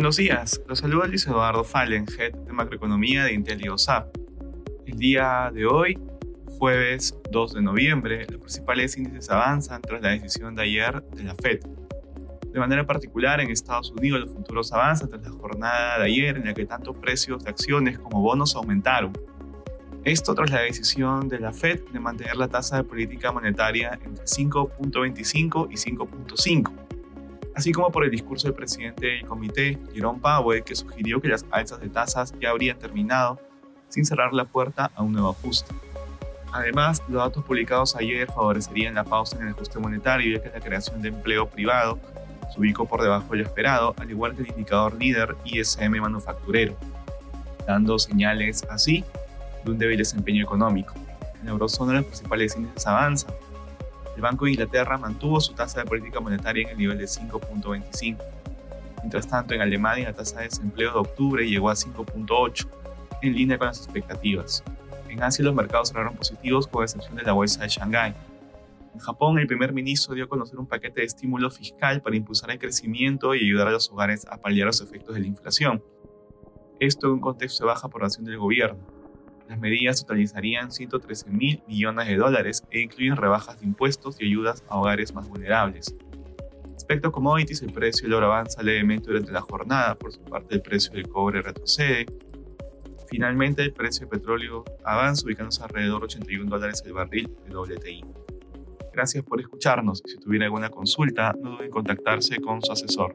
Buenos días, los saluda Luis Eduardo Fallen, Head de Macroeconomía de Intel y OSAP. El día de hoy, jueves 2 de noviembre, los principales índices avanzan tras la decisión de ayer de la Fed. De manera particular, en Estados Unidos los futuros avanzan tras la jornada de ayer en la que tanto precios de acciones como bonos aumentaron. Esto tras la decisión de la Fed de mantener la tasa de política monetaria entre 5.25 y 5.5 así como por el discurso del presidente del comité, Jerome Powell, que sugirió que las alzas de tasas ya habrían terminado sin cerrar la puerta a un nuevo ajuste. Además, los datos publicados ayer favorecerían la pausa en el ajuste monetario, ya que la creación de empleo privado se ubicó por debajo de lo esperado, al igual que el indicador líder ISM manufacturero, dando señales así de un débil desempeño económico. En la eurozona los principales índices avanzan, el Banco de Inglaterra mantuvo su tasa de política monetaria en el nivel de 5.25. Mientras tanto, en Alemania la tasa de desempleo de octubre llegó a 5.8, en línea con las expectativas. En Asia los mercados cerraron positivos con excepción de la bolsa de Shanghái. En Japón, el primer ministro dio a conocer un paquete de estímulo fiscal para impulsar el crecimiento y ayudar a los hogares a paliar los efectos de la inflación. Esto en un contexto de baja aprobación del gobierno. Las medidas totalizarían 113 mil millones de dólares e incluyen rebajas de impuestos y ayudas a hogares más vulnerables. Respecto a commodities, el precio del oro avanza levemente durante la jornada, por su parte el precio del cobre retrocede. Finalmente, el precio del petróleo avanza ubicándose alrededor de 81 dólares el barril de WTI. Gracias por escucharnos si tuviera alguna consulta, no duden en contactarse con su asesor.